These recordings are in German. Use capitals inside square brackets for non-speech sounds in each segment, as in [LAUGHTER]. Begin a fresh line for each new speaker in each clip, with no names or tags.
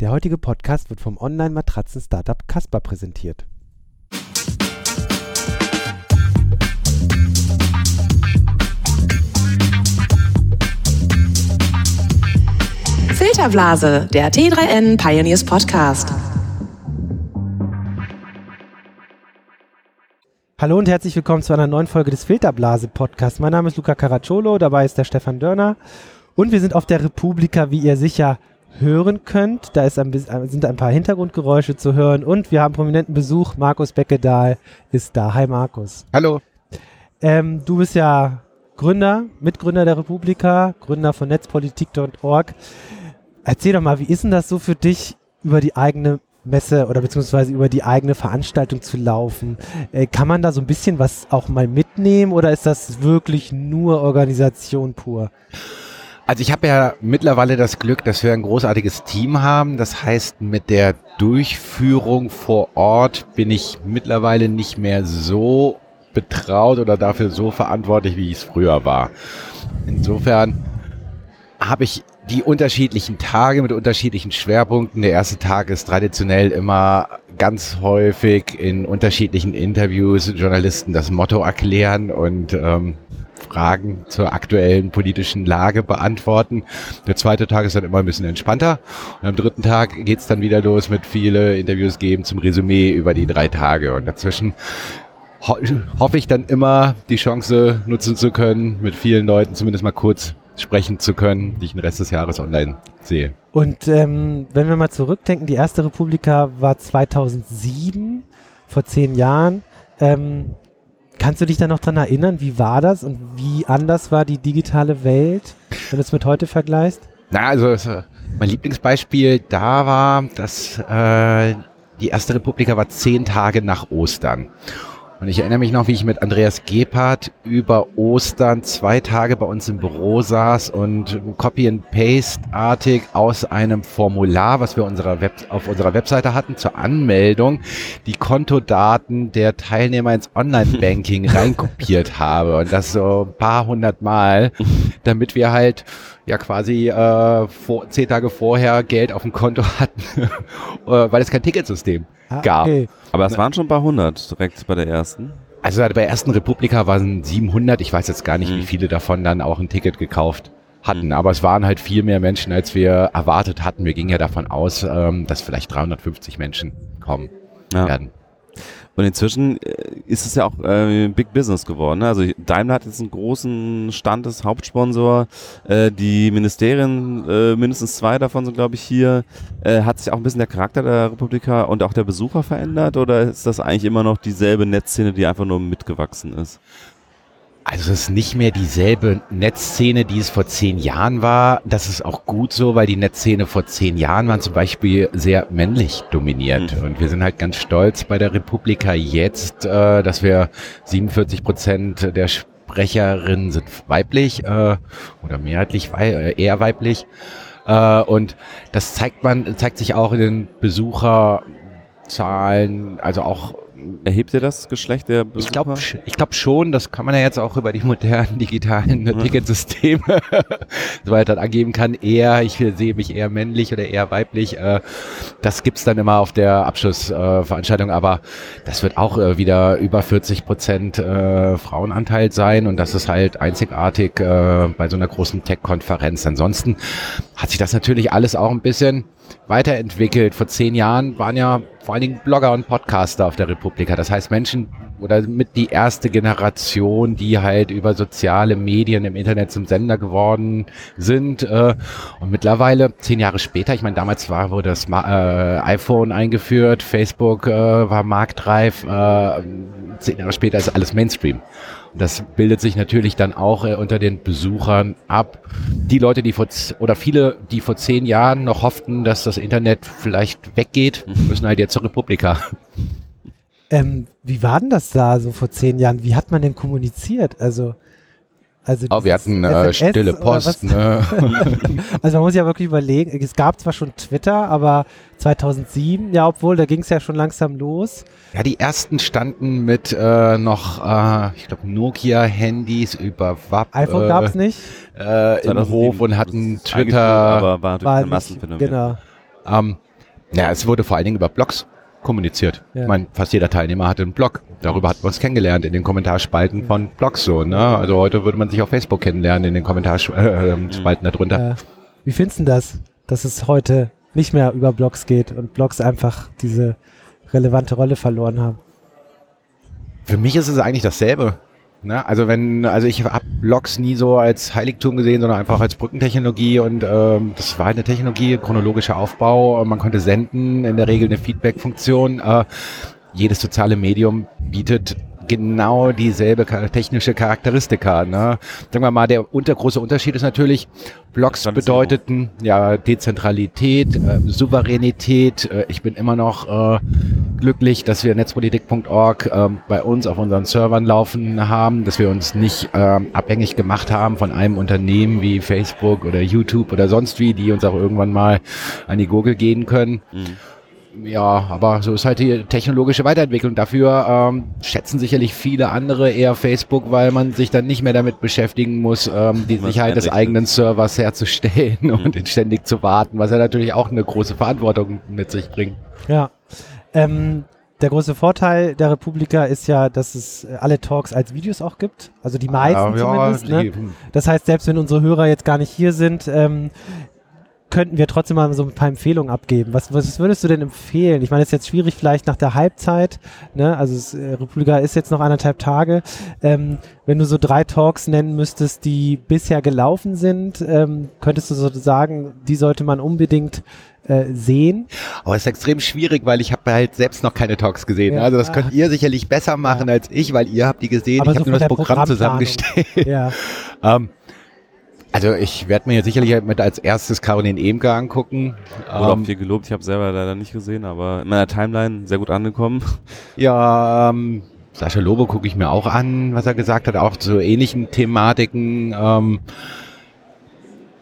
Der heutige Podcast wird vom Online-Matratzen-Startup Casper präsentiert.
Filterblase, der T3N Pioneers Podcast.
Hallo und herzlich willkommen zu einer neuen Folge des Filterblase Podcasts. Mein Name ist Luca Caracciolo, dabei ist der Stefan Dörner und wir sind auf der Republika, wie ihr sicher hören könnt. Da ist ein, sind ein paar Hintergrundgeräusche zu hören und wir haben prominenten Besuch. Markus Beckedahl ist da. Hi Markus.
Hallo.
Ähm, du bist ja Gründer, Mitgründer der Republika, Gründer von netzpolitik.org. Erzähl doch mal, wie ist denn das so für dich, über die eigene Messe oder beziehungsweise über die eigene Veranstaltung zu laufen? Äh, kann man da so ein bisschen was auch mal mitnehmen oder ist das wirklich nur Organisation pur?
Also ich habe ja mittlerweile das Glück, dass wir ein großartiges Team haben. Das heißt, mit der Durchführung vor Ort bin ich mittlerweile nicht mehr so betraut oder dafür so verantwortlich, wie ich es früher war. Insofern habe ich die unterschiedlichen Tage mit unterschiedlichen Schwerpunkten. Der erste Tag ist traditionell immer ganz häufig in unterschiedlichen Interviews Journalisten das Motto erklären und ähm, Fragen zur aktuellen politischen Lage beantworten. Der zweite Tag ist dann immer ein bisschen entspannter. Und am dritten Tag geht's dann wieder los mit viele Interviews geben zum Resümee über die drei Tage. Und dazwischen ho hoffe ich dann immer, die Chance nutzen zu können, mit vielen Leuten zumindest mal kurz sprechen zu können, die ich den Rest des Jahres online sehe.
Und ähm, wenn wir mal zurückdenken, die erste Republika war 2007, vor zehn Jahren. Ähm, Kannst du dich da noch dran erinnern, wie war das und wie anders war die digitale Welt, wenn du es mit heute vergleichst?
Na, also mein Lieblingsbeispiel da war, dass äh, die erste Republika war zehn Tage nach Ostern. Und ich erinnere mich noch, wie ich mit Andreas Gebhardt über Ostern zwei Tage bei uns im Büro saß und Copy and Paste artig aus einem Formular, was wir unserer Web auf unserer Webseite hatten zur Anmeldung, die Kontodaten der Teilnehmer ins Online-Banking [LAUGHS] reinkopiert habe. Und das so ein paar hundert Mal, damit wir halt ja quasi äh, vor, zehn Tage vorher Geld auf dem Konto hatten, [LAUGHS] äh, weil es kein Ticketsystem ah, gab. Okay.
Aber es waren schon ein paar hundert direkt bei der ersten.
Also bei der ersten Republika waren 700. Ich weiß jetzt gar nicht, mhm. wie viele davon dann auch ein Ticket gekauft hatten. Mhm. Aber es waren halt viel mehr Menschen, als wir erwartet hatten. Wir gingen ja davon aus, ähm, dass vielleicht 350 Menschen kommen ja. werden.
Und inzwischen äh, ist es ja auch äh, Big Business geworden. Ne? Also Daimler hat jetzt einen großen Stand als Hauptsponsor. Äh, die Ministerien, äh, mindestens zwei davon sind, glaube ich, hier. Äh, hat sich auch ein bisschen der Charakter der Republika und auch der Besucher verändert? Oder ist das eigentlich immer noch dieselbe Netzszene, die einfach nur mitgewachsen ist?
Also es ist nicht mehr dieselbe Netzszene, die es vor zehn Jahren war. Das ist auch gut so, weil die Netzszene vor zehn Jahren waren zum Beispiel sehr männlich dominiert. Mhm. Und wir sind halt ganz stolz bei der Republika jetzt, äh, dass wir 47 Prozent der Sprecherinnen sind weiblich äh, oder mehrheitlich wei äh, eher weiblich. Äh, und das zeigt man, zeigt sich auch in den Besucherzahlen, also auch
Erhebt ihr das Geschlecht der
Besucher? Ich glaube ich glaub schon, das kann man ja jetzt auch über die modernen [LAUGHS] digitalen mhm. Ticketsysteme, [LAUGHS] soweit dann angeben kann, eher, ich sehe mich eher männlich oder eher weiblich. Äh, das gibt's dann immer auf der Abschlussveranstaltung, aber das wird auch äh, wieder über 40 Prozent äh, Frauenanteil sein und das ist halt einzigartig bei so einer großen Tech-Konferenz. Ansonsten hat sich das natürlich alles auch ein bisschen weiterentwickelt. Vor zehn Jahren waren ja vor allen Dingen Blogger und Podcaster auf der Republika. Das heißt Menschen oder mit die erste Generation, die halt über soziale Medien im Internet zum Sender geworden sind. Äh, und mittlerweile, zehn Jahre später, ich meine, damals war, wurde das äh, iPhone eingeführt, Facebook äh, war marktreif, zehn Jahre später ist alles Mainstream. Das bildet sich natürlich dann auch äh, unter den Besuchern ab. Die Leute, die vor, oder viele, die vor zehn Jahren noch hofften, dass das Internet vielleicht weggeht, müssen halt jetzt zur Republika.
Ähm, wie war denn das da so vor zehn Jahren? Wie hat man denn kommuniziert? Also,
also oh, wir hatten äh, stille Post. Ne? [LAUGHS]
also man muss ja wirklich überlegen, es gab zwar schon Twitter, aber 2007, ja, obwohl, da ging es ja schon langsam los.
Ja, die ersten standen mit äh, noch, äh, ich glaube, Nokia-Handys über WAP.
iPhone äh, gab es nicht.
Äh, Im Hof und hatten Twitter.
Aber war, war ein Massenphänomen.
Genau.
Ähm, Ja, es wurde vor allen Dingen über Blogs kommuniziert.
Ja.
Ich meine, fast jeder Teilnehmer hatte einen Blog. Darüber hatten wir uns kennengelernt in den Kommentarspalten von Blogs so. Ne? Also heute würde man sich auf Facebook kennenlernen in den Kommentarspalten darunter.
Äh, wie findest du das, dass es heute nicht mehr über Blogs geht und Blogs einfach diese relevante Rolle verloren haben?
Für mich ist es eigentlich dasselbe. Ne? Also wenn, also ich habe Blogs nie so als Heiligtum gesehen, sondern einfach als Brückentechnologie und ähm, das war halt eine Technologie, chronologischer Aufbau, man konnte senden, in der Regel eine Feedback-Funktion. Äh, jedes soziale Medium bietet genau dieselbe technische Charakteristika. Ne? Sagen wir mal, der unter, große Unterschied ist natürlich, Blogs bedeuteten ja Dezentralität, äh, Souveränität. Äh, ich bin immer noch äh, glücklich, dass wir netzpolitik.org ähm, bei uns auf unseren Servern laufen haben, dass wir uns nicht ähm, abhängig gemacht haben von einem Unternehmen wie Facebook oder YouTube oder sonst wie, die uns auch irgendwann mal an die Gurgel gehen können. Ja, aber so ist halt die technologische Weiterentwicklung. Dafür ähm, schätzen sicherlich viele andere eher Facebook, weil man sich dann nicht mehr damit beschäftigen muss, ähm, die
Was
Sicherheit des eigenen Servers herzustellen [LAUGHS] und ständig zu warten, was ja natürlich auch eine große Verantwortung mit sich bringt.
Ja. Ähm, der große Vorteil der Republika ist ja, dass es alle Talks als Videos auch gibt. Also die meisten zumindest. ne?
die-
Das heißt, selbst wenn unsere Hörer jetzt gar nicht hier sind, ähm, könnten wir trotzdem mal so ein paar Empfehlungen abgeben. Was, was würdest du denn empfehlen? Ich meine, es ist jetzt schwierig vielleicht nach der Halbzeit, ne? also es, äh, Republika ist jetzt noch anderthalb Tage. Ähm, wenn du so drei Talks nennen müsstest, die bisher gelaufen sind, ähm, könntest du so sagen, die sollte man unbedingt äh, sehen?
Aber es ist extrem schwierig, weil ich habe halt selbst noch keine Talks gesehen.
Ja.
Also das könnt ihr sicherlich besser machen als ich, weil ihr habt die gesehen.
Aber
ich
so
habe nur das Programm
Programmplanung.
zusammengestellt.
Ja. [LAUGHS]
ähm, also ich werde mir jetzt sicherlich mit als erstes Caroline Emke angucken.
Wurde auch
Ähm,
viel gelobt. Ich habe selber leider nicht gesehen, aber in meiner Timeline sehr gut angekommen. [LAUGHS]
Ja, ähm, Sascha Lobo gucke ich mir auch an, was er gesagt hat, auch zu ähnlichen Thematiken. Ähm,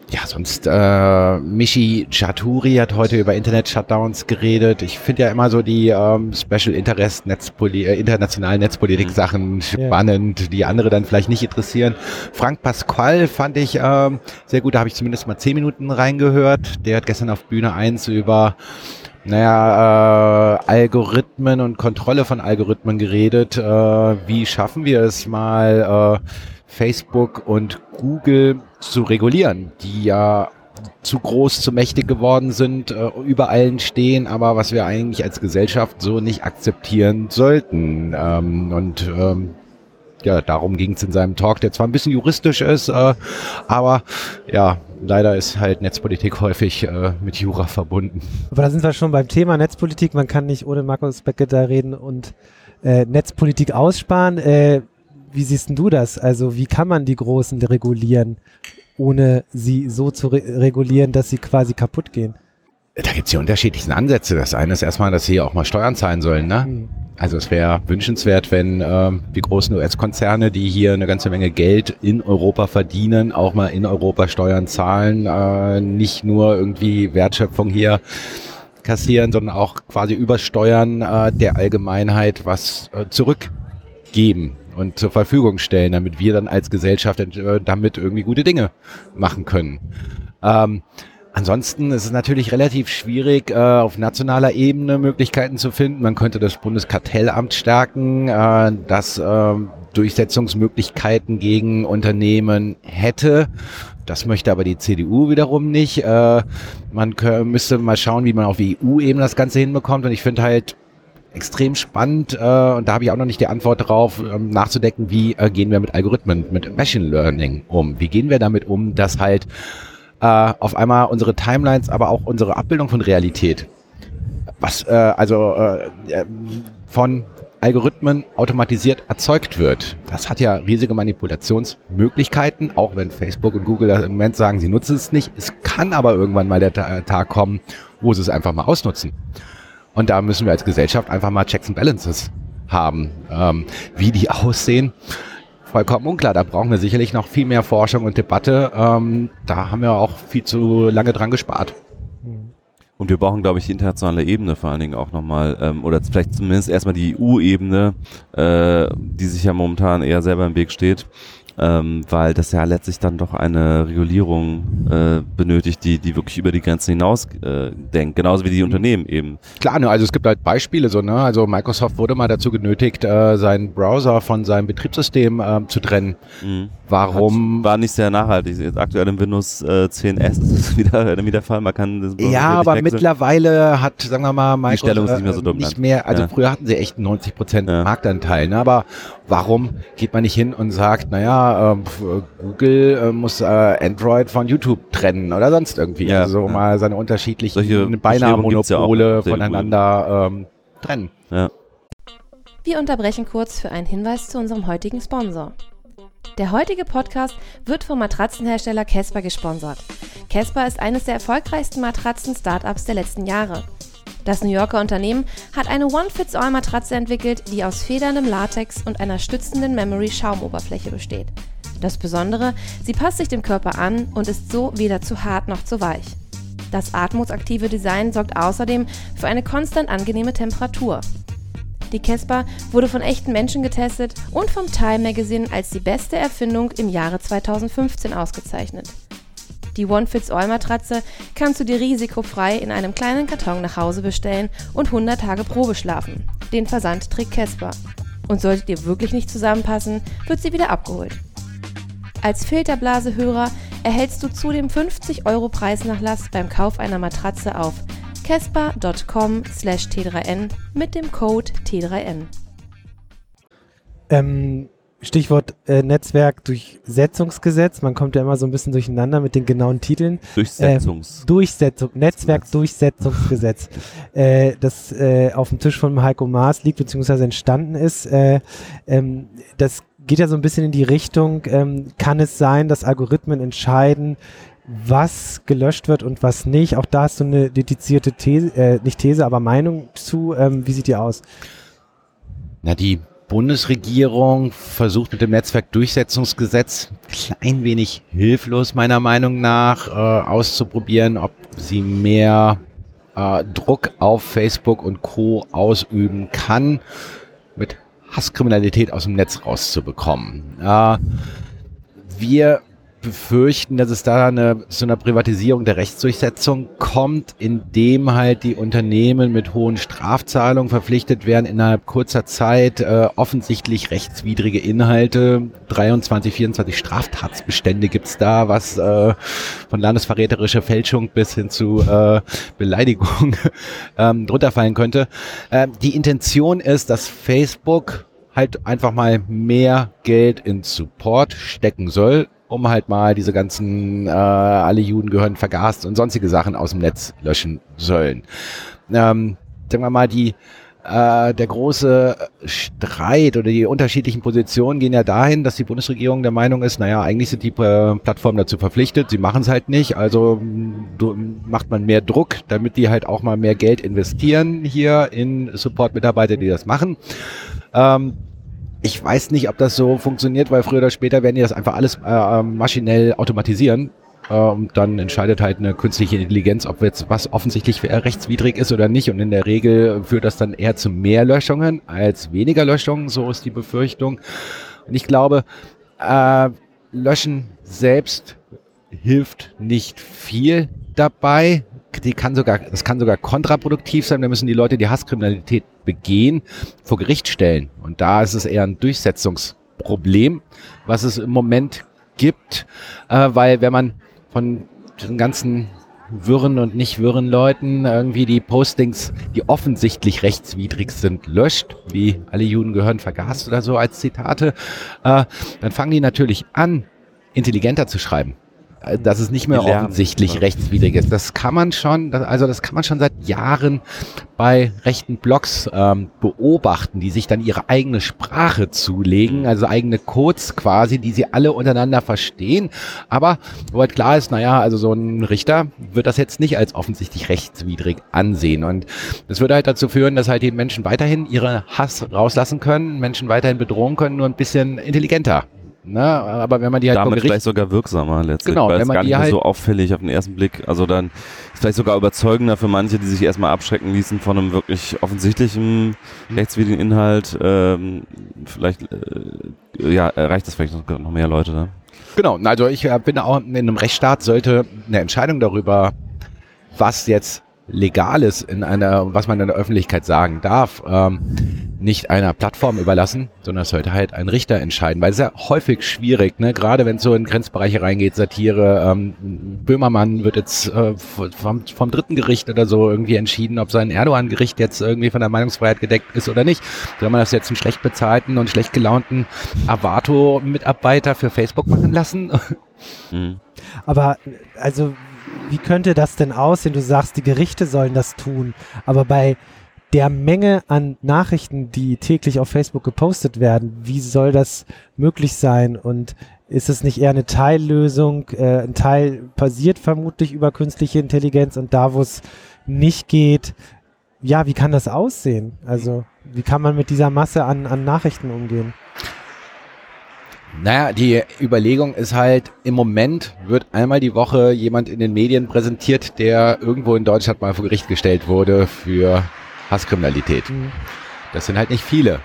ja, sonst äh, Michi Chaturi hat heute über Internet-Shutdowns geredet. Ich finde ja immer so die ähm, Special Interest Netzpoli äh, internationalen Netzpolitik-Sachen spannend, die andere dann vielleicht nicht interessieren. Frank Pasquale fand ich ähm, sehr gut, da habe ich zumindest mal zehn Minuten reingehört. Der hat gestern auf Bühne 1 über naja, äh, Algorithmen und Kontrolle von Algorithmen geredet. Äh, wie schaffen wir es mal, äh, Facebook und Google zu regulieren, die ja zu groß, zu mächtig geworden sind, äh, über allen stehen, aber was wir eigentlich als Gesellschaft so nicht akzeptieren sollten. Ähm, und ähm, ja, darum ging es in seinem Talk, der zwar ein bisschen juristisch ist, äh, aber ja, leider ist halt Netzpolitik häufig äh, mit Jura verbunden.
Aber da sind wir schon beim Thema Netzpolitik. Man kann nicht ohne Markus Becker da reden und äh, Netzpolitik aussparen. Äh, wie siehst denn du das? Also wie kann man die Großen regulieren, ohne sie so zu re regulieren, dass sie quasi kaputt gehen?
Da gibt's die unterschiedlichsten Ansätze. Das eine ist erstmal, dass sie auch mal Steuern zahlen sollen. Ne?
Hm.
Also es wäre wünschenswert, wenn ähm, die großen US-Konzerne, die hier eine ganze Menge Geld in Europa verdienen, auch mal in Europa Steuern zahlen, äh, nicht nur irgendwie Wertschöpfung hier kassieren, sondern auch quasi übersteuern äh, der Allgemeinheit was äh, zurückgeben und zur Verfügung stellen, damit wir dann als Gesellschaft äh, damit irgendwie gute Dinge machen können. Ähm, Ansonsten ist es natürlich relativ schwierig, äh, auf nationaler Ebene Möglichkeiten zu finden. Man könnte das Bundeskartellamt stärken, äh, das äh, Durchsetzungsmöglichkeiten gegen Unternehmen hätte. Das möchte aber die CDU wiederum nicht. Man müsste mal schauen, wie man auf EU-Ebene das Ganze hinbekommt. Und ich finde halt extrem spannend, und da habe ich auch noch nicht die Antwort drauf, ähm, nachzudenken, wie gehen wir mit Algorithmen, mit Machine Learning um? Wie gehen wir damit um, dass halt äh, auf einmal unsere Timelines, aber auch unsere Abbildung von Realität, was äh, also äh, äh, von Algorithmen automatisiert erzeugt wird. Das hat ja riesige Manipulationsmöglichkeiten, auch wenn Facebook und Google im Moment sagen, sie nutzen es nicht. Es kann aber irgendwann mal der Ta Tag kommen, wo sie es einfach mal ausnutzen. Und da müssen wir als Gesellschaft einfach mal Checks and Balances haben. Ähm, wie die [LAUGHS] aussehen, vollkommen unklar. Da brauchen wir sicherlich noch viel mehr Forschung und Debatte. Ähm, da haben wir auch viel zu lange dran gespart.
Und wir brauchen, glaube ich, die internationale Ebene vor allen Dingen auch nochmal, ähm, oder vielleicht zumindest erstmal die EU-Ebene, äh, die sich ja momentan eher selber im Weg steht. Ähm, weil das ja letztlich dann doch eine Regulierung äh, benötigt, die, die wirklich über die Grenzen hinaus äh, denkt, genauso wie die Unternehmen eben.
Klar, ne, also es gibt halt Beispiele so, ne? Also Microsoft wurde mal dazu genötigt, äh, seinen Browser von seinem Betriebssystem äh, zu trennen.
Mhm.
Warum?
Hat, war nicht sehr nachhaltig. Jetzt aktuell im Windows äh, 10S ist es [LAUGHS] wieder, wieder der Fall. Man kann das
ja, aber wechseln. mittlerweile hat, sagen wir mal, Microsoft
die Stellung ist nicht mehr so dominant.
Nicht mehr, also
ja.
früher hatten sie echt 90 Prozent ja. Marktanteil, ne? aber warum geht man nicht hin und sagt, naja, äh, Google äh, muss äh, Android von YouTube trennen oder sonst irgendwie,
Ja,
also
ja.
mal seine unterschiedlichen
Solche
beinahe
ja
Monopole
der
voneinander ähm, trennen.
Ja.
Wir unterbrechen kurz für einen Hinweis zu unserem heutigen Sponsor. Der heutige Podcast wird vom Matratzenhersteller Casper gesponsert. Casper ist eines der erfolgreichsten Matratzen-Startups der letzten Jahre. Das New Yorker Unternehmen hat eine One-Fits-All-Matratze entwickelt, die aus federndem Latex und einer stützenden Memory-Schaumoberfläche besteht. Das Besondere, sie passt sich dem Körper an und ist so weder zu hart noch zu weich. Das atmungsaktive Design sorgt außerdem für eine konstant angenehme Temperatur. Die Casper wurde von echten Menschen getestet und vom Time Magazine als die beste Erfindung im Jahre 2015 ausgezeichnet. Die One-Fits-All-Matratze kannst du dir risikofrei in einem kleinen Karton nach Hause bestellen und 100 Tage Probe schlafen. Den Versand trägt Casper. Und solltet ihr wirklich nicht zusammenpassen, wird sie wieder abgeholt. Als Filterblasehörer erhältst du zudem 50 Euro Preisnachlass beim Kauf einer Matratze auf casper.com slash t3n mit dem Code T3N.
Ähm, Stichwort äh, Netzwerkdurchsetzungsgesetz. Man kommt ja immer so ein bisschen durcheinander mit den genauen Titeln.
Durchsetzungs.
Äh, Durchsetzung, Netzwerkdurchsetzungsgesetz, [LAUGHS] äh, das äh, auf dem Tisch von Heiko Maas liegt, beziehungsweise entstanden ist. Äh, ähm, das geht ja so ein bisschen in die Richtung, ähm, kann es sein, dass Algorithmen entscheiden, was gelöscht wird und was nicht. Auch da hast du eine dedizierte These, äh, nicht These, aber Meinung zu. Ähm, wie sieht die aus?
Na, die Bundesregierung versucht mit dem Netzwerkdurchsetzungsgesetz klein wenig hilflos meiner Meinung nach äh, auszuprobieren, ob sie mehr äh, Druck auf Facebook und Co. ausüben kann, mit Hasskriminalität aus dem Netz rauszubekommen. Äh, wir befürchten, dass es da eine, zu einer Privatisierung der Rechtsdurchsetzung kommt, indem halt die Unternehmen mit hohen Strafzahlungen verpflichtet werden, innerhalb kurzer Zeit äh, offensichtlich rechtswidrige Inhalte, 23, 24 Straftatsbestände gibt's da, was äh, von landesverräterischer Fälschung bis hin zu äh, Beleidigung [LAUGHS] ähm, drunter fallen könnte. Äh, die Intention ist, dass Facebook halt einfach mal mehr Geld in Support stecken soll, um halt mal diese ganzen, äh, alle Juden gehören vergast und sonstige Sachen aus dem Netz löschen sollen. Ähm, sagen wir mal, die, äh, der große Streit oder die unterschiedlichen Positionen gehen ja dahin, dass die Bundesregierung der Meinung ist, naja, eigentlich sind die äh, Plattformen dazu verpflichtet, sie machen es halt nicht, also macht man mehr Druck, damit die halt auch mal mehr Geld investieren hier in Support-Mitarbeiter, die das machen. Ähm, ich weiß nicht, ob das so funktioniert, weil früher oder später werden die das einfach alles äh, maschinell automatisieren. Äh, und dann entscheidet halt eine künstliche Intelligenz, ob jetzt was offensichtlich rechtswidrig ist oder nicht. Und in der Regel führt das dann eher zu mehr Löschungen als weniger Löschungen. So ist die Befürchtung. Und ich glaube, äh, Löschen selbst hilft nicht viel dabei. Die kann sogar, das kann sogar kontraproduktiv sein. Da müssen die Leute, die Hasskriminalität begehen, vor Gericht stellen. Und da ist es eher ein Durchsetzungsproblem, was es im Moment gibt, äh, weil wenn man von den ganzen wirren und nicht wirren Leuten irgendwie die Postings, die offensichtlich rechtswidrig sind, löscht, wie alle Juden gehören vergast oder so als Zitate, äh, dann fangen die natürlich an, intelligenter zu schreiben dass es nicht mehr
lernen,
offensichtlich
ja.
rechtswidrig ist. Das kann man schon, also das kann man schon seit Jahren bei rechten Blogs ähm, beobachten, die sich dann ihre eigene Sprache zulegen, also eigene Codes quasi, die sie alle untereinander verstehen. Aber wo halt klar ist, naja, also so ein Richter wird das jetzt nicht als offensichtlich rechtswidrig ansehen. Und das würde halt dazu führen, dass halt die Menschen weiterhin ihre Hass rauslassen können, Menschen weiterhin bedrohen können, nur ein bisschen intelligenter Ne? Aber wenn man die halt
Damit vielleicht sogar wirksamer letztlich,
Genau,
weil
wenn
es
man
gar
die
nicht
halt-
so auffällig auf den ersten Blick, also dann ist vielleicht sogar überzeugender für manche, die sich erstmal abschrecken ließen von einem wirklich offensichtlichen rechtswidrigen Inhalt, ähm, vielleicht, äh, ja, erreicht das vielleicht noch, noch mehr Leute, ne?
Genau, also ich äh, bin auch in einem Rechtsstaat sollte eine Entscheidung darüber, was jetzt legal ist in einer, was man in der Öffentlichkeit sagen darf, ähm, nicht einer Plattform überlassen, sondern es sollte halt ein Richter entscheiden, weil es ist ja häufig schwierig, ne? gerade wenn es so in Grenzbereiche reingeht, Satire, ähm, Böhmermann wird jetzt äh, vom, vom dritten Gericht oder so irgendwie entschieden, ob sein Erdogan-Gericht jetzt irgendwie von der Meinungsfreiheit gedeckt ist oder nicht. Soll man das jetzt einen schlecht bezahlten und schlecht gelaunten Avato-Mitarbeiter für Facebook machen lassen? [LAUGHS]
Mhm.
Aber also, wie könnte das denn aussehen? Du sagst, die Gerichte sollen das tun, aber bei der Menge an Nachrichten, die täglich auf Facebook gepostet werden, wie soll das möglich sein? Und ist es nicht eher eine Teillösung? Äh, ein Teil passiert vermutlich über künstliche Intelligenz und da, wo es nicht geht, ja, wie kann das aussehen? Also, wie kann man mit dieser Masse an, an Nachrichten umgehen?
Naja, die Überlegung ist halt, im Moment wird einmal die Woche jemand in den Medien präsentiert, der irgendwo in Deutschland mal vor Gericht gestellt wurde für Hasskriminalität.
Mhm.
Das sind halt nicht viele.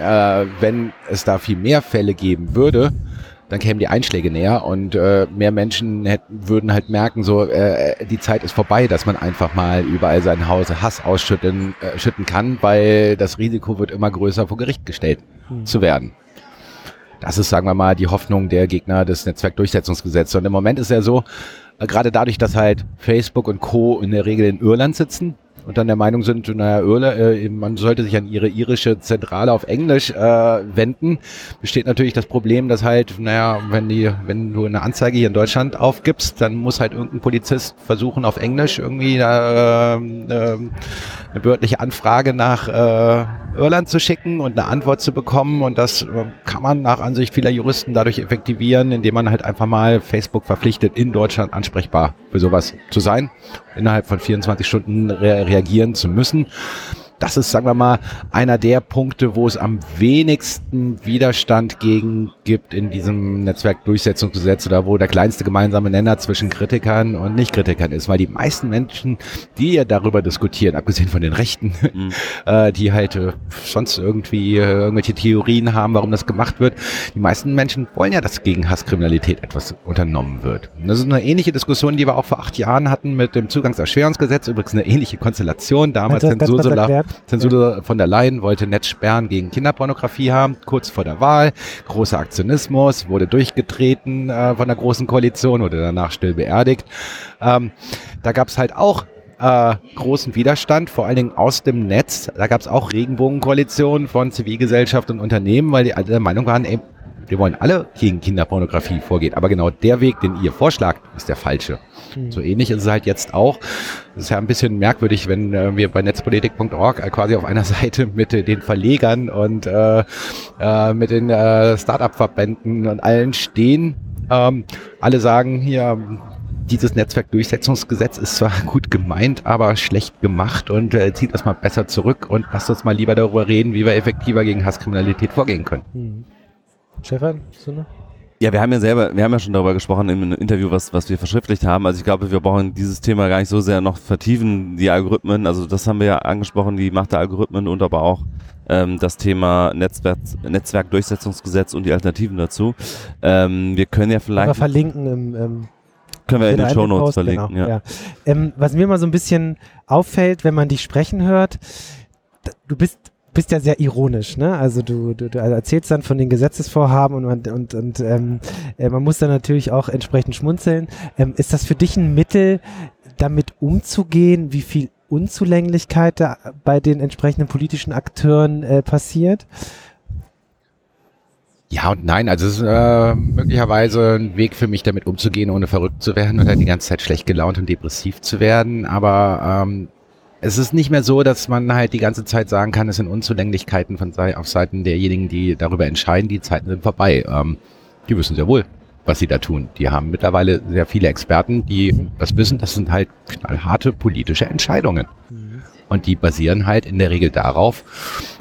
Äh, wenn es da viel mehr Fälle geben würde, dann kämen die Einschläge näher und äh, mehr Menschen hätten, würden halt merken, so äh, die Zeit ist vorbei, dass man einfach mal überall sein Haus Hass ausschütten äh, schütten kann, weil das Risiko wird immer größer, vor Gericht gestellt zu werden. Das ist, sagen wir mal, die Hoffnung der Gegner des Netzwerkdurchsetzungsgesetzes. Und im Moment ist ja so, äh, gerade dadurch, dass halt Facebook und Co. in der Regel in Irland sitzen und dann der Meinung sind, naja, Irle, äh, man sollte sich an ihre irische Zentrale auf Englisch äh, wenden, besteht natürlich das Problem, dass halt, naja, wenn die, wenn du eine Anzeige hier in Deutschland aufgibst, dann muss halt irgendein Polizist versuchen, auf Englisch irgendwie äh, äh, eine behördliche Anfrage nach äh, Irland zu schicken und eine Antwort zu bekommen. Und das äh, kann man nach Ansicht vieler Juristen dadurch effektivieren, indem man halt einfach mal Facebook verpflichtet, in Deutschland ansprechbar für sowas zu sein, innerhalb von 24 Stunden re reagieren zu müssen. Das ist, sagen wir mal, einer der Punkte, wo es am wenigsten Widerstand gegen gibt in diesem Netzwerkdurchsetzungsgesetz oder wo der kleinste gemeinsame Nenner zwischen Kritikern und Nicht-Kritikern ist. Weil die meisten Menschen, die ja darüber diskutieren, abgesehen von den Rechten,
Mhm. [LAUGHS]
äh, die halt äh, sonst irgendwie äh, irgendwelche Theorien haben, warum das gemacht wird, die meisten Menschen wollen ja, dass gegen Hasskriminalität etwas unternommen wird. Und das ist eine ähnliche Diskussion, die wir auch vor acht Jahren hatten mit dem Zugangserschwerungsgesetz. Übrigens eine ähnliche Konstellation. Damals
Kannst du das ganz kurz
Ursula,
erklären?
Ursula von der Leyen wollte Netz sperren gegen Kinderpornografie haben, kurz vor der Wahl. Großer Aktionismus, wurde durchgetreten äh, von der Großen Koalition, wurde danach still beerdigt. Ähm, da gab es halt auch äh, großen Widerstand, vor allen Dingen aus dem Netz. Da gab es auch Regenbogenkoalitionen von Zivilgesellschaft und Unternehmen, weil die alle der Meinung waren, ey, wir wollen alle gegen Kinderpornografie vorgehen. Aber genau der Weg, den ihr vorschlagt, ist der falsche. So ähnlich ist es halt jetzt auch. Es ist ja ein bisschen merkwürdig, wenn äh, wir bei netzpolitik.org äh, quasi auf einer [LAUGHS] Seite mit äh, den Verlegern und äh, äh, mit den äh, Startup-Verbänden und allen stehen. Ähm, alle sagen hier, dieses Netzwerkdurchsetzungsgesetz ist zwar [LAUGHS] gut gemeint, aber schlecht gemacht und äh, zieht das mal besser zurück und lasst uns mal lieber darüber reden, wie wir effektiver gegen Hasskriminalität vorgehen können.
Hm. Stefan, du noch?
Ja, wir haben ja selber, wir haben ja schon darüber gesprochen in einem Interview, was, was wir verschriftlicht haben. Also ich glaube, wir brauchen dieses Thema gar nicht so sehr noch vertiefen, die Algorithmen. Also das haben wir ja angesprochen, die Macht der Algorithmen und aber auch ähm, das Thema Netzwerk, Netzwerkdurchsetzungsgesetz und die Alternativen dazu. Ähm, wir können ja
Aber
vielleicht,
verlinken im, im
können wir in den Show Notes verlinken.
genau,
ja.
Ähm, was mir mal so ein bisschen auffällt, wenn man dich sprechen hört, du bist bist ja sehr ironisch, ne? Also du, du, du erzählst dann von den Gesetzesvorhaben und man, und, und ähm, äh, man muss dann natürlich auch entsprechend schmunzeln. Ähm, ist das für dich ein Mittel, damit umzugehen, wie viel Unzulänglichkeit da bei den entsprechenden politischen Akteuren äh, passiert?
Ja und nein, also es ist äh, möglicherweise ein Weg für mich, damit umzugehen, ohne verrückt zu werden oder die ganze Zeit schlecht gelaunt und depressiv zu werden. Aber ähm, es ist nicht mehr so, dass man halt die ganze Zeit sagen kann, es sind Unzulänglichkeiten von auf Seiten derjenigen, die darüber entscheiden, die Zeiten sind vorbei. Ähm, die wissen sehr wohl, was sie da tun. Die haben mittlerweile sehr viele Experten, die das wissen. Das sind halt knallharte politische Entscheidungen. Und die basieren halt in der Regel darauf,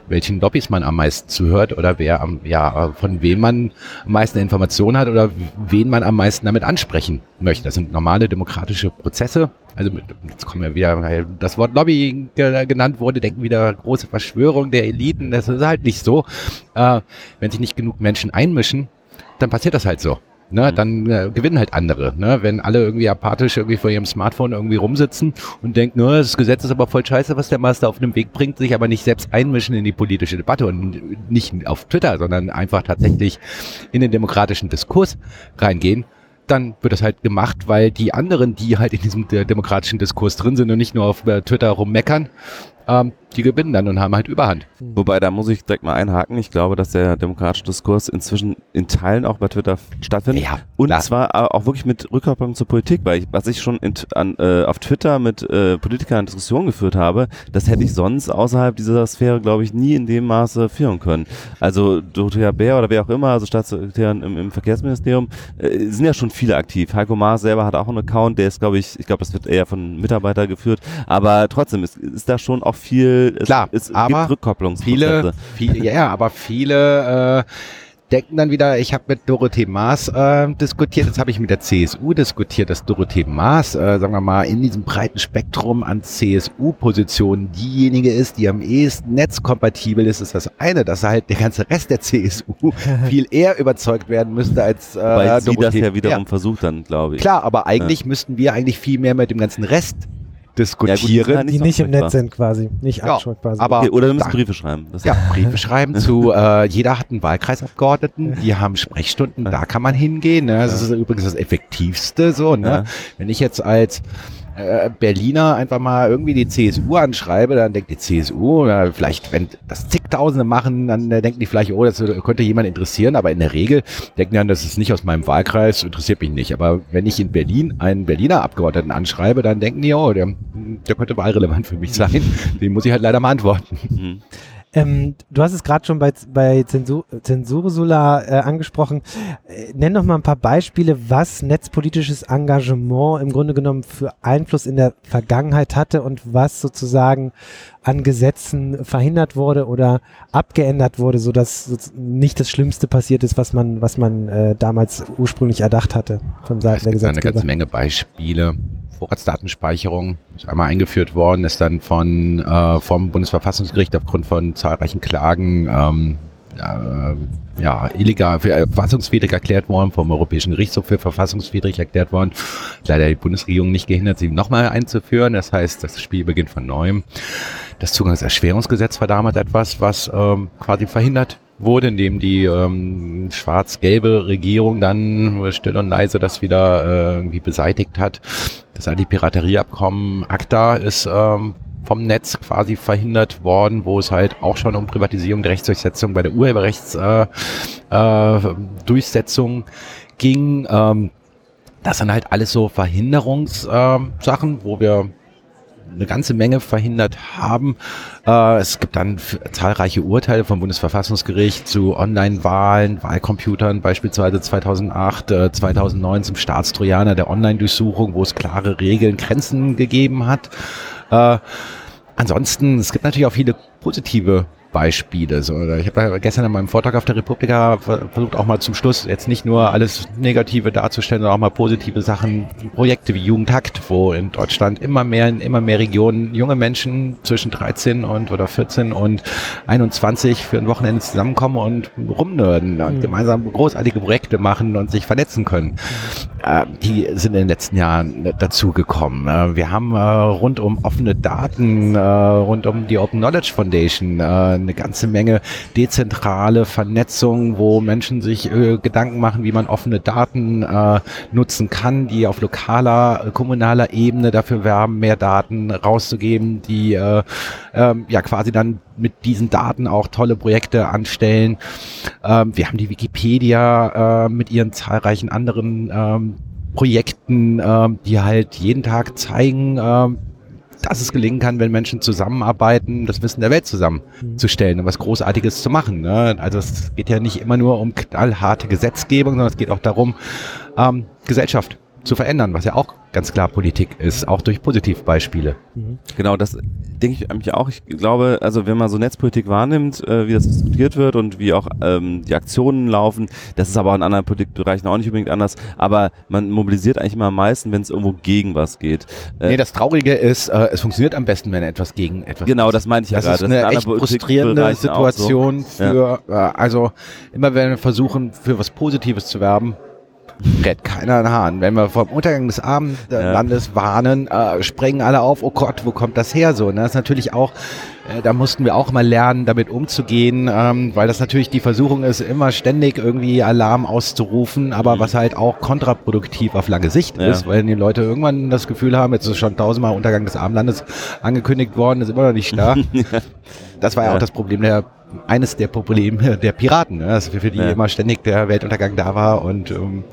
welchen Lobbys man am meisten zuhört oder wer am, ja, von wem man am meisten Informationen hat oder wen man am meisten damit ansprechen möchte. Das sind normale demokratische Prozesse. Also jetzt kommen wir wieder, weil das Wort Lobby genannt wurde, denken wieder große Verschwörung der Eliten. Das ist halt nicht so. Äh, wenn sich nicht genug Menschen einmischen, dann passiert das halt so. Ne,
Mhm.
dann äh, gewinnen halt andere. Ne? Wenn alle irgendwie apathisch irgendwie vor ihrem Smartphone irgendwie rumsitzen und denken, nur das Gesetz ist aber voll scheiße, was der Master auf dem Weg bringt, sich aber nicht selbst einmischen in die politische Debatte und nicht auf Twitter, sondern einfach tatsächlich in den demokratischen Diskurs reingehen, dann wird das halt gemacht, weil die anderen, die halt in diesem äh, demokratischen Diskurs drin sind und nicht nur auf äh, Twitter rummeckern, ähm, die gewinnen dann und haben halt Überhand.
Wobei, da muss ich direkt mal einhaken. Ich glaube, dass der demokratische Diskurs inzwischen in Teilen auch bei Twitter stattfindet.
Ja,
Und
klar.
zwar auch wirklich mit Rückkopplung zur Politik, weil ich, was ich schon in, an, äh, auf Twitter mit äh, Politikern Diskussionen geführt habe, das hätte ich sonst außerhalb dieser Sphäre, glaube ich, nie in dem Maße führen können. Also Dorothea Bär oder wer auch immer, also Staatssekretärin im, im Verkehrsministerium, äh, sind ja schon viele aktiv. Heiko Maas selber hat auch einen Account, der ist, glaube ich, ich glaube, das wird eher von Mitarbeitern geführt, aber trotzdem ist, ist da schon auch viel, es,
Klar,
es
aber
gibt Rückkopplungsprozesse.
Viele, viele, ja, aber viele äh, denken dann wieder, ich habe mit Dorothee Maas äh, diskutiert, jetzt habe ich mit der CSU diskutiert, dass Dorothee Maas, äh, sagen wir mal, in diesem breiten Spektrum an CSU-Positionen diejenige ist, die am ehesten netzkompatibel ist, ist das eine, dass halt der ganze Rest der CSU [LAUGHS] viel eher überzeugt werden müsste als äh,
Weil sie das
Dorothee-
ja wiederum versucht dann, glaube ich.
Klar, aber eigentlich müssten wir eigentlich viel mehr mit dem ganzen Rest diskutieren.
Ja, gut,
die nicht im. Netz sind quasi, nicht
Ja,
quasi.
aber
Okay, oder du musst Briefe schreiben. Das
Ja, Briefe schreiben [LAUGHS] zu, äh, jeder hat einen Wahlkreisabgeordneten, die haben Sprechstunden, da kann man hingehen. Ne? Das ist übrigens das Effektivste so. Ne?
Ja.
Wenn ich jetzt als äh, Berliner einfach mal irgendwie die CSU anschreibe, dann denkt die CSU, äh, vielleicht, wenn das zigtausende machen, dann äh, denken die vielleicht, oh, das könnte jemand interessieren, aber in der Regel denken die dann, das ist nicht aus meinem Wahlkreis, interessiert mich nicht. Aber wenn ich in Berlin einen Berliner Abgeordneten anschreibe, dann denken die, oh, der, der könnte wahlrelevant für mich sein. [LAUGHS] Den muss ich halt leider mal antworten.
Mhm.
Ähm, du hast es gerade schon bei, bei Zensur, Zensursula äh, angesprochen. Äh, nenn doch mal ein paar Beispiele, was netzpolitisches Engagement im Grunde genommen für Einfluss in der Vergangenheit hatte und was sozusagen an Gesetzen verhindert wurde oder abgeändert wurde, sodass nicht das Schlimmste passiert ist, was man, was man äh, damals ursprünglich erdacht hatte von Seiten
Es
der
gibt da eine
Gesetzgeber.
ganze Menge Beispiele. Vorratsdatenspeicherung ist einmal eingeführt worden, ist dann von äh, vom Bundesverfassungsgericht aufgrund von zahlreichen Klagen ähm, äh, ja, illegal, für äh, verfassungswidrig erklärt worden, vom Europäischen Gerichtshof für verfassungswidrig erklärt worden. Leider die Bundesregierung nicht gehindert, sie nochmal einzuführen. Das heißt, das Spiel beginnt von neuem. Das Zugangserschwerungsgesetz war damals etwas, was ähm, quasi verhindert wurde, indem die ähm, schwarz-gelbe Regierung dann still und leise das wieder äh, irgendwie beseitigt hat. Das Anti-Piraterie-Abkommen ACTA ist ähm, vom Netz quasi verhindert worden, wo es halt auch schon um Privatisierung der Rechtsdurchsetzung bei der Urheberrechtsdurchsetzung äh, Durchsetzung ging. Ähm, das sind halt alles so Verhinderungssachen, Sachen, wo wir eine ganze Menge verhindert haben. Äh, es gibt dann zahlreiche Urteile vom Bundesverfassungsgericht zu Online-Wahlen, Wahlcomputern, beispielsweise 2008, äh, 2009 zum Staatstrojaner der Online-Durchsuchung, wo es klare Regeln, Grenzen gegeben hat. Äh, ansonsten, es gibt natürlich auch viele positive Beispiele. So, ich habe gestern in meinem Vortrag auf der Republika ver- versucht auch mal zum Schluss jetzt nicht nur alles Negative darzustellen, sondern auch mal positive Sachen, Projekte wie Jugendhakt, wo in Deutschland immer mehr in immer mehr Regionen junge Menschen zwischen 13 und oder 14 und 21 für ein Wochenende zusammenkommen und rumnörden und gemeinsam großartige Projekte machen und sich vernetzen können. Äh, die sind in den letzten Jahren dazugekommen. Äh, wir haben äh, rund um offene Daten, äh, rund um die Open Knowledge Foundation äh, eine ganze Menge dezentrale Vernetzung, wo Menschen sich äh, Gedanken machen, wie man offene Daten äh, nutzen kann, die auf lokaler, äh, kommunaler Ebene dafür werben, mehr Daten rauszugeben, die äh, ähm, ja quasi dann mit diesen Daten auch tolle Projekte anstellen. Ähm, wir haben die Wikipedia äh, mit ihren zahlreichen anderen ähm, Projekten, ähm, die halt jeden Tag zeigen, ähm, dass es gelingen kann, wenn Menschen zusammenarbeiten, das Wissen der Welt zusammenzustellen und was Großartiges zu machen. Ne? Also es geht ja nicht immer nur um knallharte Gesetzgebung, sondern es geht auch darum, ähm, Gesellschaft zu verändern, was ja auch ganz klar Politik ist, auch durch Positivbeispiele.
Genau, das denke ich eigentlich auch. Ich glaube, also wenn man so Netzpolitik wahrnimmt, äh, wie das diskutiert wird und wie auch ähm, die Aktionen laufen, das ist aber auch in anderen Politikbereichen auch nicht unbedingt anders, aber man mobilisiert eigentlich immer am meisten, wenn es irgendwo gegen was geht. Äh,
Nee, das Traurige ist, äh, es funktioniert am besten, wenn etwas gegen etwas
Genau, das meine ich ja
Das
gerade.
ist
Das
eine
ist in
echt frustrierende
auch so.
Situation für, äh, also immer wenn wir versuchen, für was Positives zu werben, rät keiner einen Hahn. Wenn wir vom Untergang des Abendlandes warnen, äh, springen alle auf, oh Gott, wo kommt das her so? Ne? Das ist natürlich auch, äh, da mussten wir auch mal lernen, damit umzugehen, ähm, weil das natürlich die Versuchung ist, immer ständig irgendwie Alarm auszurufen, aber was halt auch kontraproduktiv auf lange Sicht
Mhm. Ja.
ist, weil die Leute irgendwann das Gefühl haben, jetzt ist schon tausendmal Untergang des Abendlandes angekündigt worden, ist immer noch nicht da. [LAUGHS] Das war ja,
Ja.
auch das Problem der eines der Probleme der Piraten, ne? dass für die
Ja.
immer ständig der Weltuntergang da war und ähm,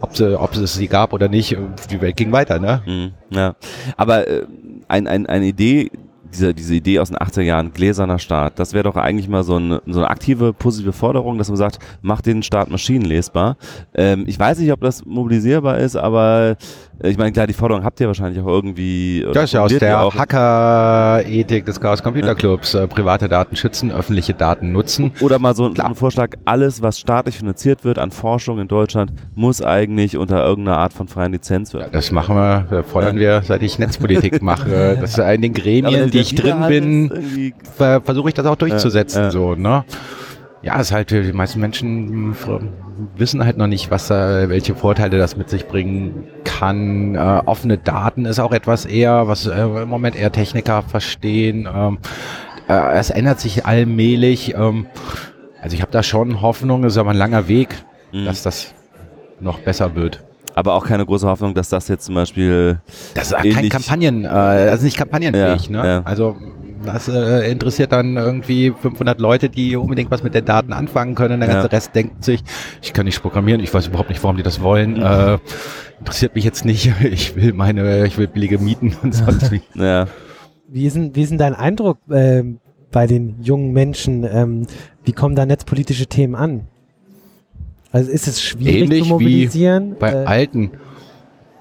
ob, sie, ob es sie gab oder nicht, äh, die Welt ging weiter. Ne?
Mhm, ja. Aber äh, ein, ein, eine Idee, diese, diese Idee aus den 80er Jahren, gläserner Staat, das wäre doch eigentlich mal so eine, so eine aktive, positive Forderung, dass man sagt, macht den Staat maschinenlesbar. Ähm, ich weiß nicht, ob das mobilisierbar ist, aber äh, ich meine, klar, die Forderung habt ihr wahrscheinlich auch irgendwie. oder
Das ist ja aus der. Hacker-Ethik des Chaos Computer Clubs. Äh, private Daten schützen, öffentliche Daten nutzen. [LAUGHS]
Oder mal so, so ein Vorschlag, alles, was staatlich finanziert wird an Forschung in Deutschland, muss eigentlich unter irgendeiner Art von freien Lizenz werden.
Das machen wir, äh, fordern wir, seit ich Netzpolitik mache. [LAUGHS] Das ist in den Gremien, die ich drin bin, ver versuche ich das auch durchzusetzen.
Ja, ja.
So, ne? Ja, ist halt, die meisten Menschen mh, wissen halt noch nicht, was welche Vorteile das mit sich bringen kann. Äh, offene Daten ist auch etwas eher, was äh, im Moment eher Techniker verstehen. Ähm, äh, es ändert sich allmählich. Ähm, also ich habe da schon Hoffnung, es ist aber ein langer Weg,
Mhm.
dass das noch besser wird.
Aber auch keine große Hoffnung, dass das jetzt zum Beispiel
Das ist kein Kampagnen, äh, das ist nicht kampagnenfähig,
Ja,
ne?
ja.
Also das äh, interessiert dann irgendwie 500 Leute, die unbedingt was mit den Daten anfangen können. Der
Ja.
ganze Rest denkt sich, ich kann nicht programmieren, ich weiß überhaupt nicht, warum die das wollen. Äh, interessiert mich jetzt nicht. [LAUGHS] Ich will meine, ich will billige Mieten und [LAUGHS] sonst wie.
ja,
Wie ist denn, wie ist denn dein Eindruck ähm, bei den jungen Menschen? Ähm, wie kommen da netzpolitische Themen an? Also ist es schwierig
Ähnlich
zu
wie
mobilisieren?
Bei
Äh,
Alten.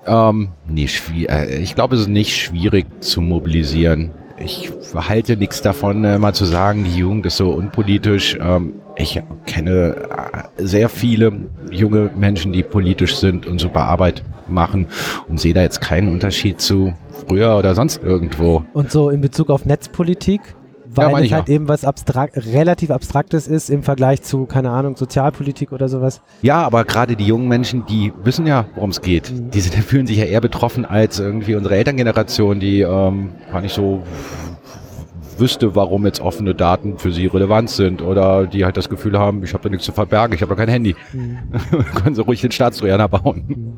Ähm, nee, schwi- äh, ich glaube, es ist nicht schwierig zu mobilisieren. Ich halte nichts davon, äh, mal zu sagen, die Jugend ist so unpolitisch. Ähm, ich kenne äh, sehr viele junge Menschen, die politisch sind und super Arbeit machen und sehe da jetzt keinen Unterschied zu früher oder sonst irgendwo.
und so in Bezug auf Netzpolitik? Weil
meine
es
ich
halt
auch.
eben was abstrakt, relativ Abstraktes ist im Vergleich zu, keine Ahnung, Sozialpolitik oder sowas.
Ja, aber gerade die jungen Menschen, die wissen ja, worum es geht.
Mhm.
Die sind, [LAUGHS] fühlen sich ja eher betroffen als irgendwie unsere Elterngeneration, die ähm, gar nicht so wüsste, warum jetzt offene Daten für sie relevant sind oder die halt das Gefühl haben, ich habe da nichts zu verbergen, ich habe doch kein Handy.
Mhm. [LAUGHS]
Können sie ruhig den Staatstrojaner bauen.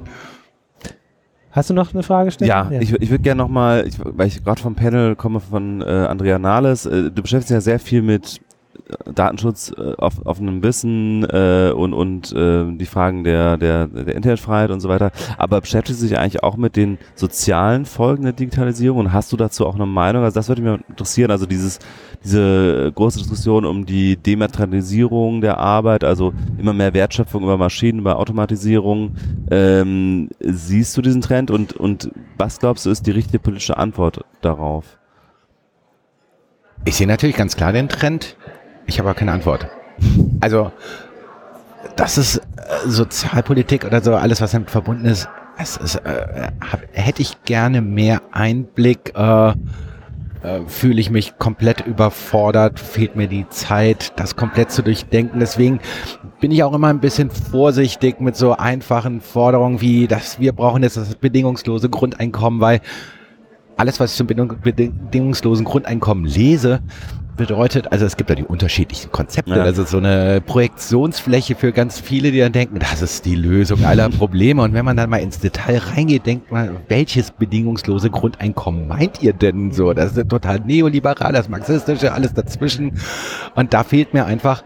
Hast du noch eine Frage stellen?
Ja, ich, ich würde gerne nochmal, weil ich gerade vom Panel komme von äh, Andrea Nahles, äh, du beschäftigst dich ja sehr viel mit Datenschutz äh, auf, auf einem Wissen äh, und, und äh, die Fragen der, der, der Internetfreiheit und so weiter, aber beschäftigst du dich eigentlich auch mit den sozialen Folgen der Digitalisierung und hast du dazu auch eine Meinung? Also das würde mich interessieren, also dieses, diese große Diskussion um die Dematerialisierung der Arbeit, also immer mehr Wertschöpfung über Maschinen, über Automatisierung. Ähm, siehst du diesen Trend und, und was glaubst du ist die richtige politische Antwort darauf?
Ich sehe natürlich ganz klar den Trend. Ich habe aber keine Antwort. Also, das ist äh, Sozialpolitik oder so, alles was damit verbunden ist. Es ist äh, hab, hätte ich gerne mehr Einblick. Äh, äh, fühle ich mich komplett überfordert, fehlt mir die Zeit, das komplett zu durchdenken. Deswegen bin ich auch immer ein bisschen vorsichtig mit so einfachen Forderungen wie, dass wir brauchen jetzt das bedingungslose Grundeinkommen, weil alles, was ich zum beding bedingungslosen Grundeinkommen lese, bedeutet, also es gibt ja die unterschiedlichen Konzepte,
Ja.
also so eine Projektionsfläche für ganz viele, die dann denken, das ist die Lösung aller Probleme. Und wenn man dann mal ins Detail reingeht, denkt man, welches bedingungslose Grundeinkommen meint ihr denn so? Das ist total neoliberal, das marxistische, alles dazwischen. Und da fehlt mir einfach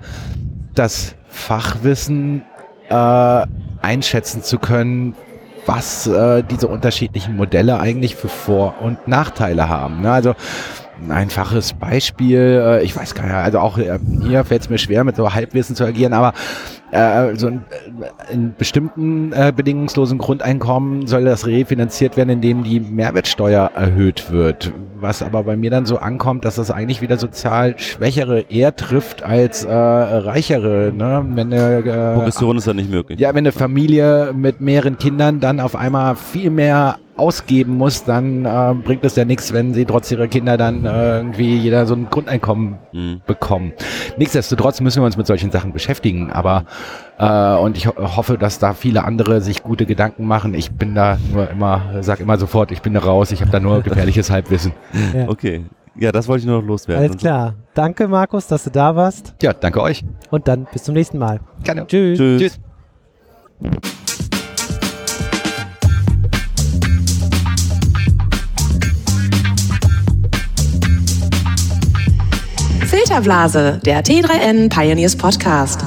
das Fachwissen, äh, einschätzen zu können, was äh, diese unterschiedlichen Modelle eigentlich für Vor- und Nachteile haben. Ne? Also ein einfaches Beispiel, äh, ich weiß gar nicht, also auch äh, hier fällt es mir schwer, mit so Halbwissen zu agieren, aber also in, äh, in bestimmten äh, bedingungslosen Grundeinkommen soll das refinanziert werden, indem die Mehrwertsteuer erhöht wird. Was aber bei mir dann so ankommt, dass das eigentlich wieder sozial Schwächere eher trifft als äh, Reichere. Ne? Wenn eine, äh,
Progression ist ja nicht möglich.
ja, wenn eine Familie mit mehreren Kindern dann auf einmal viel mehr ausgeben muss, dann äh, bringt es ja nichts, wenn sie trotz ihrer Kinder dann äh, irgendwie jeder so ein Grundeinkommen
Mhm.
bekommen. Nichtsdestotrotz müssen wir uns mit solchen Sachen beschäftigen, aber äh, und ich ho hoffe, dass da viele andere sich gute Gedanken machen. Ich bin da nur immer, sag immer sofort, ich bin da raus, ich habe da nur [LAUGHS] gefährliches Halbwissen.
Ja.
Okay. Ja, das wollte ich nur noch loswerden.
Alles klar. Danke, Markus, dass du da warst.
Ja, danke euch.
Und dann bis zum nächsten Mal.
Gerne.
Tschüss.
Tschüss.
Tschüss.
Filterblase, der T3N Pioneers Podcast.